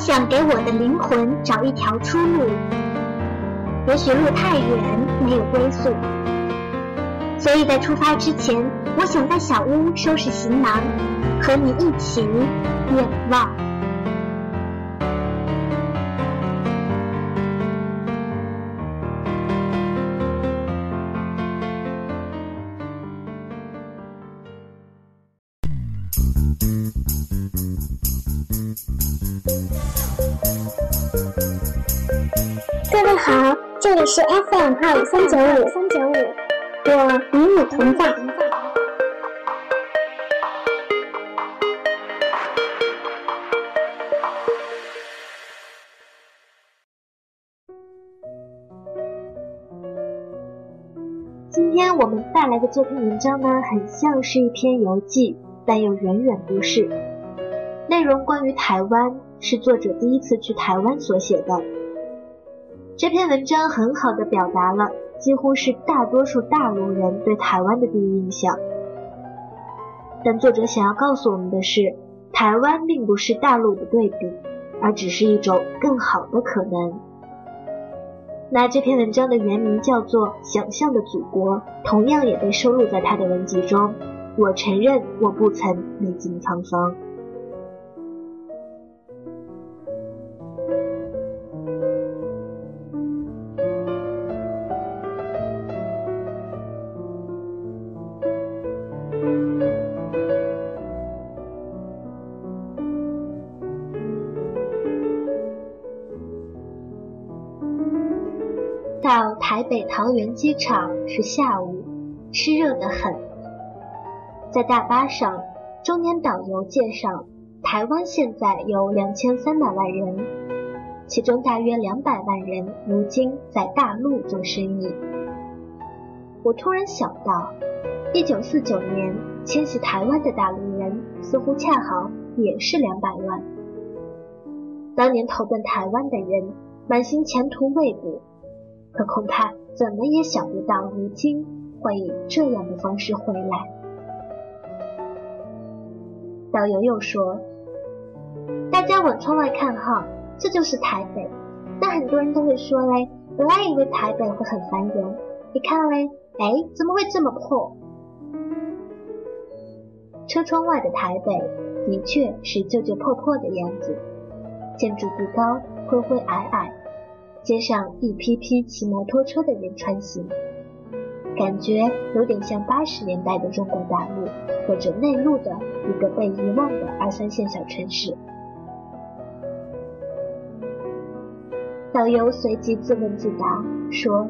想给我的灵魂找一条出路。也许路太远，没有归宿，所以在出发之前，我想在小屋收拾行囊，和你一起远望。是 FM 二五三九五三九五，我与你同在。今天我们带来的这篇文章呢，很像是一篇游记，但又远远不是。内容关于台湾，是作者第一次去台湾所写的。这篇文章很好的表达了几乎是大多数大陆人对台湾的第一印象。但作者想要告诉我们的是，台湾并不是大陆的对比，而只是一种更好的可能。那这篇文章的原名叫做《想象的祖国》，同样也被收录在他的文集中。我承认我不曾历经沧桑。台北桃园机场是下午，湿热得很。在大巴上，中年导游介绍，台湾现在有两千三百万人，其中大约两百万人如今在大陆做生意。我突然想到，一九四九年迁徙台湾的大陆人似乎恰好也是两百万。当年投奔台湾的人满心前途未卜。可恐怕怎么也想不到，如今会以这样的方式回来。导游又说：“大家往窗外看哈，这就是台北。那很多人都会说嘞，本来以为台北会很繁荣，你看嘞，哎，怎么会这么破？”车窗外的台北的确是旧旧破破的样子，建筑不高，灰灰矮矮。街上一批批骑摩托车的人穿行，感觉有点像八十年代的中国大陆或者内陆的一个被遗忘的二三线小城市。导游随即自问自答说：“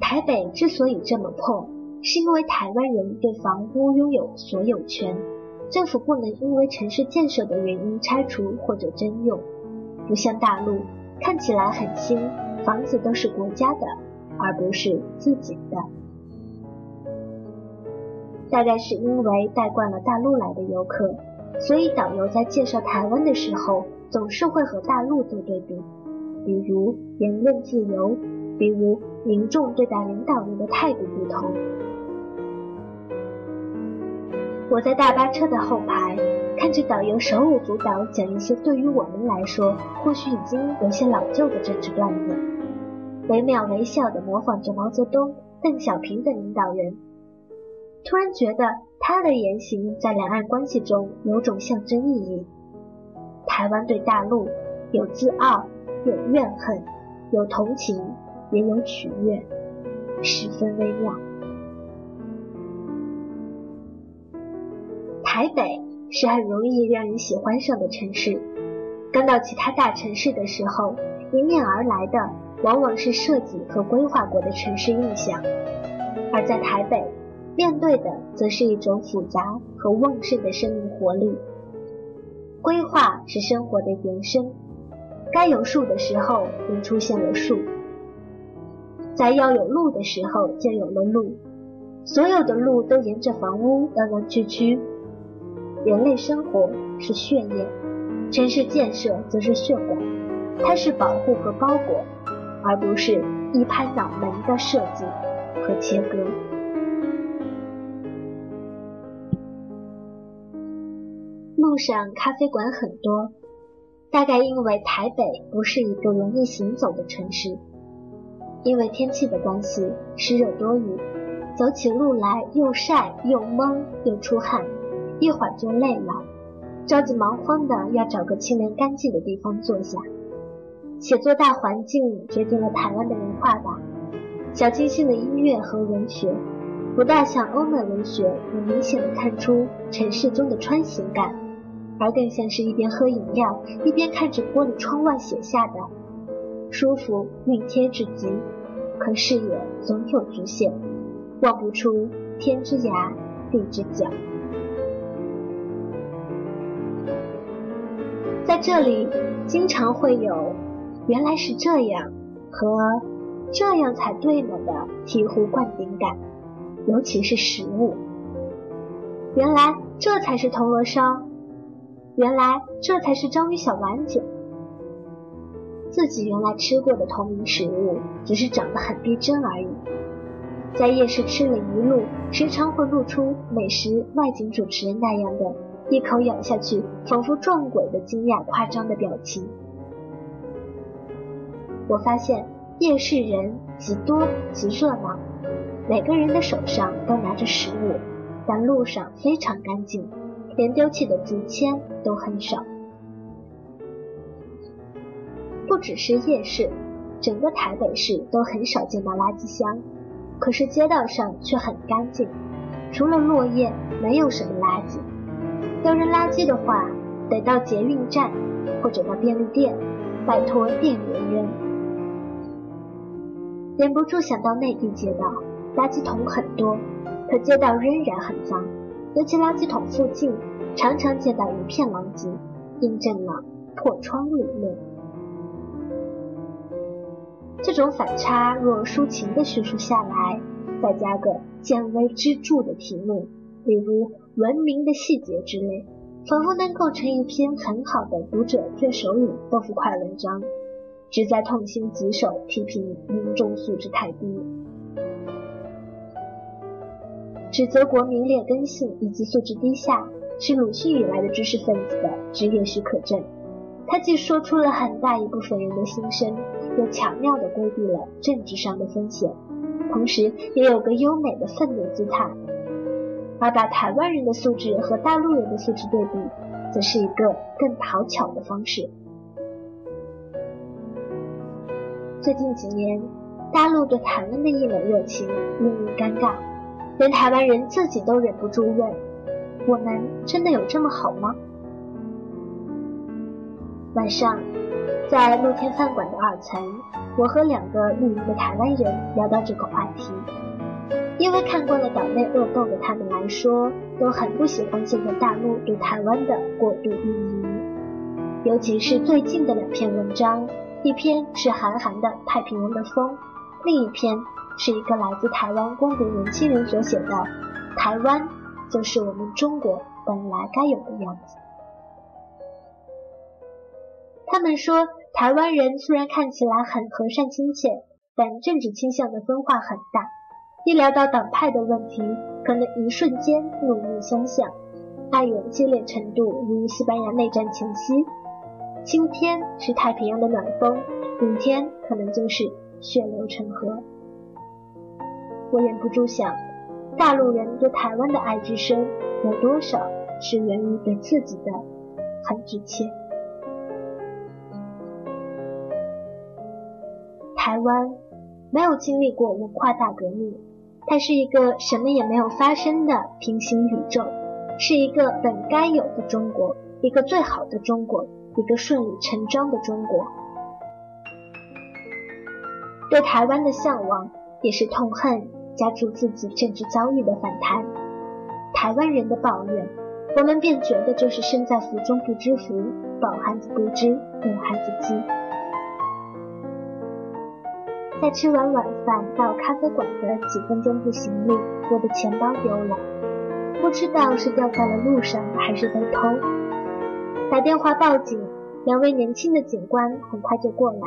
台北之所以这么破，是因为台湾人对房屋拥有所有权，政府不能因为城市建设的原因拆除或者征用，不像大陆。”看起来很新，房子都是国家的，而不是自己的。大概是因为带惯了大陆来的游客，所以导游在介绍台湾的时候，总是会和大陆做对比，比如言论自由，比如民众对待领导人的态度不同。我在大巴车的后排。看着导游手舞足蹈讲一些对于我们来说或许已经有些老旧的政治段子，惟妙惟肖地模仿着毛泽东、邓小平等领导人，突然觉得他的言行在两岸关系中有种象征意义。台湾对大陆有自傲，有怨恨，有同情，也有取悦，十分微妙。台北。是很容易让人喜欢上的城市。刚到其他大城市的时候，迎面而来的往往是设计和规划过的城市印象；而在台北，面对的则是一种复杂和旺盛的生命活力。规划是生活的延伸，该有树的时候便出现了树，在要有路的时候就有了路，所有的路都沿着房屋弯弯曲曲。人类生活是血液，城市建设则是血管，它是保护和包裹，而不是一拍脑门的设计和切割。路上咖啡馆很多，大概因为台北不是一个容易行走的城市，因为天气的关系，湿热多雨，走起路来又晒又闷又出汗，一会儿就累了，着急忙慌的要找个清凉干净的地方坐下。写作大环境决定了台湾的文化吧，小清新的音乐和文学，不大像欧美文学能明显的看出城市中的穿行感。而更像是一边喝饮料，一边看着玻璃窗外写下的，舒服熨贴至极。可视野总有局限，望不出天之涯，地之角。在这里，经常会有“原来是这样”和“这样才对呢”的醍醐灌顶感，尤其是食物。原来这才是铜锣烧。原来这才是章鱼小丸子。自己原来吃过的同名食物，只是长得很逼真而已。在夜市吃了一路，时常会露出美食外景主持人那样的一口咬下去，仿佛撞鬼的惊讶夸张的表情。我发现夜市人极多极热闹，每个人的手上都拿着食物，但路上非常干净。连丢弃的竹签都很少。不只是夜市，整个台北市都很少见到垃圾箱，可是街道上却很干净，除了落叶，没有什么垃圾。要扔垃圾的话，得到捷运站或者到便利店，拜托店员扔。忍不住想到内地街道，垃圾桶很多，可街道仍然很脏。尤其垃圾桶附近，常常见到一片狼藉，印证了破窗理论。这种反差若抒情的叙述下来，再加个见微知著的题目，比如“文明的细节”之类，仿佛能构成一篇很好的读者最手语豆腐块文章，旨在痛心疾首批评民众素质太低。指责国民劣根性以及素质低下，是鲁迅以来的知识分子的职业许可证。他既说出了很大一部分人的心声，又巧妙地规避了政治上的风险，同时也有个优美的愤怒姿态。而把台湾人的素质和大陆人的素质对比，则是一个更讨巧的方式。最近几年，大陆对台湾的一冷热情令人尴尬。连台湾人自己都忍不住问：“我们真的有这么好吗？”晚上，在露天饭馆的二层，我和两个露营的台湾人聊到这个话题。因为看惯了岛内恶斗的他们来说，都很不喜欢现在大陆对台湾的过度运营，尤其是最近的两篇文章，一篇是韩寒的《太平洋的风》，另一篇。是一个来自台湾光读年轻人所写的“台湾就是我们中国本来该有的样子”。他们说，台湾人虽然看起来很和善亲切，但政治倾向的分化很大。一聊到党派的问题，可能一瞬间怒目相向，爱怨激烈程度如西班牙内战前夕。今天是太平洋的暖风，明天可能就是血流成河。我忍不住想，大陆人对台湾的爱之深，有多少是源于对自己的很直切？台湾没有经历过文化大革命，它是一个什么也没有发生的平行宇宙，是一个本该有的中国，一个最好的中国，一个顺理成章的中国。对台湾的向往。也是痛恨加注自己政治遭遇的反弹，台湾人的抱怨，我们便觉得就是身在福中不知福，饱汉子不知饿汉子饥。在吃完晚饭到咖啡馆的几分钟步行里，我的钱包丢了，不知道是掉在了路上还是被偷。打电话报警，两位年轻的警官很快就过来。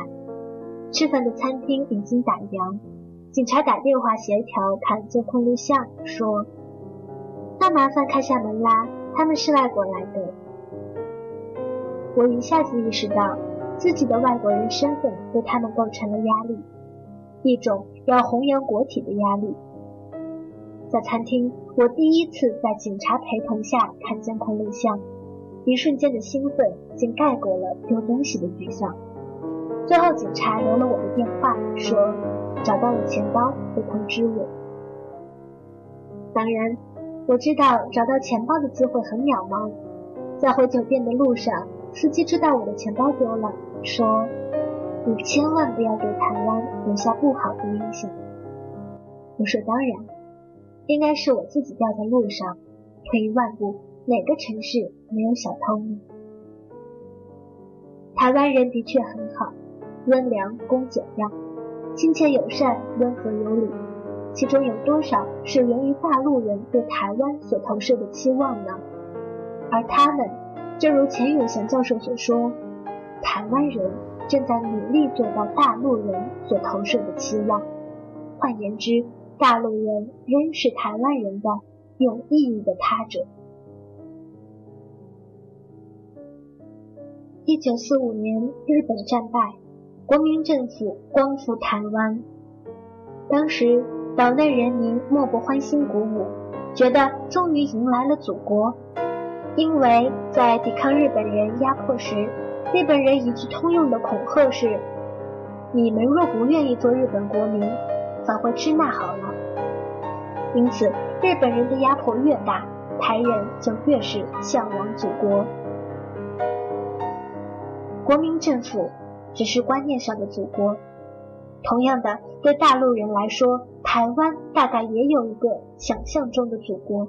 吃饭的餐厅已经打烊。警察打电话协调看监控录像，说：“那麻烦开下门啦，他们是外国来的。”我一下子意识到自己的外国人身份对他们构成了压力，一种要弘扬国体的压力。在餐厅，我第一次在警察陪同下看监控录像，一瞬间的兴奋竟盖过了丢东西的沮丧。最后，警察留了我的电话，说找到了钱包会通知我。当然，我知道找到钱包的机会很渺茫。在回酒店的路上，司机知道我的钱包丢了，说：“你千万不要给台湾留下不好的印象。”我说：“当然，应该是我自己掉在路上。退一万步，哪个城市没有小偷呢？”台湾人的确很好。温良恭俭让，亲切友善，温和有礼。其中有多少是源于大陆人对台湾所投射的期望呢？而他们，正如钱永祥教授所说，台湾人正在努力做到大陆人所投射的期望。换言之，大陆人仍是台湾人的有意义的他者。一九四五年，日本战败。国民政府光复台湾，当时岛内人民莫不欢欣鼓舞，觉得终于迎来了祖国。因为在抵抗日本人压迫时，日本人一句通用的恐吓是：“你们若不愿意做日本国民，返回支那好了。”因此，日本人的压迫越大，台人就越是向往祖国。国民政府。只是观念上的祖国。同样的，对大陆人来说，台湾大概也有一个想象中的祖国。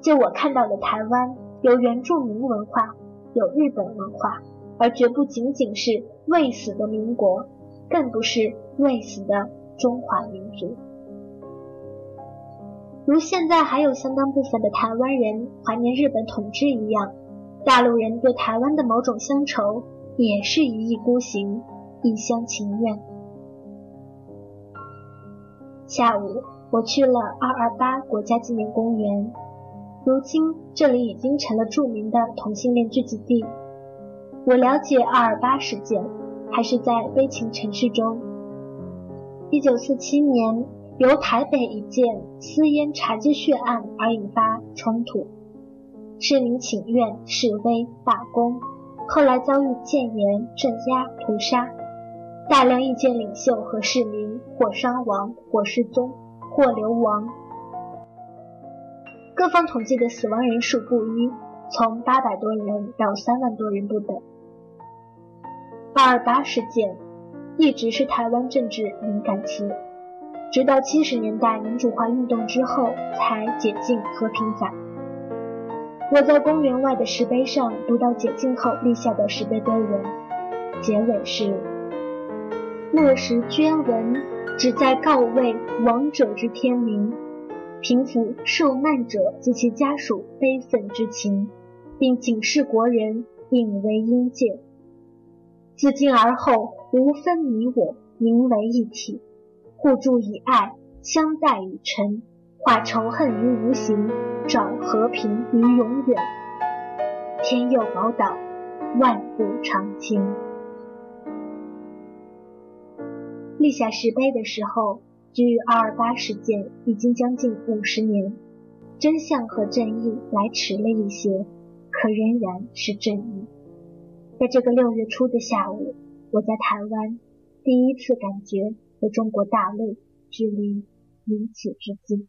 就我看到的台湾，有原住民文化，有日本文化，而绝不仅仅是未死的民国，更不是未死的中华民族。如现在还有相当部分的台湾人怀念日本统治一样，大陆人对台湾的某种乡愁。也是一意孤行，一厢情愿。下午，我去了二二八国家纪念公园。如今，这里已经成了著名的同性恋聚集地。我了解二二八事件，还是在悲情城市中。一九四七年，由台北一件私烟茶几血案而引发冲突，市民请愿、示威、罢工。后来遭遇建言、镇压、屠杀，大量意见领袖和市民或伤亡、或失踪、或流亡。各方统计的死亡人数不一，从八百多人到三万多人不等。二八事件一直是台湾政治敏感词，直到七十年代民主化运动之后才解禁和平法。我在公园外的石碑上读到解禁后立下的石碑碑文，结尾是：“落实捐文，旨在告慰亡者之天灵，平抚受难者及其家属悲愤之情，并警示国人引为阴戒。自今而后，无分你我，民为一体，互助以爱，相待以诚。”化仇恨于无形，找和平于永远。天佑宝岛，万古长青。立下石碑的时候，距二二八事件已经将近五十年，真相和正义来迟了一些，可仍然是正义。在这个六月初的下午，我在台湾第一次感觉和中国大陆距离如此之近。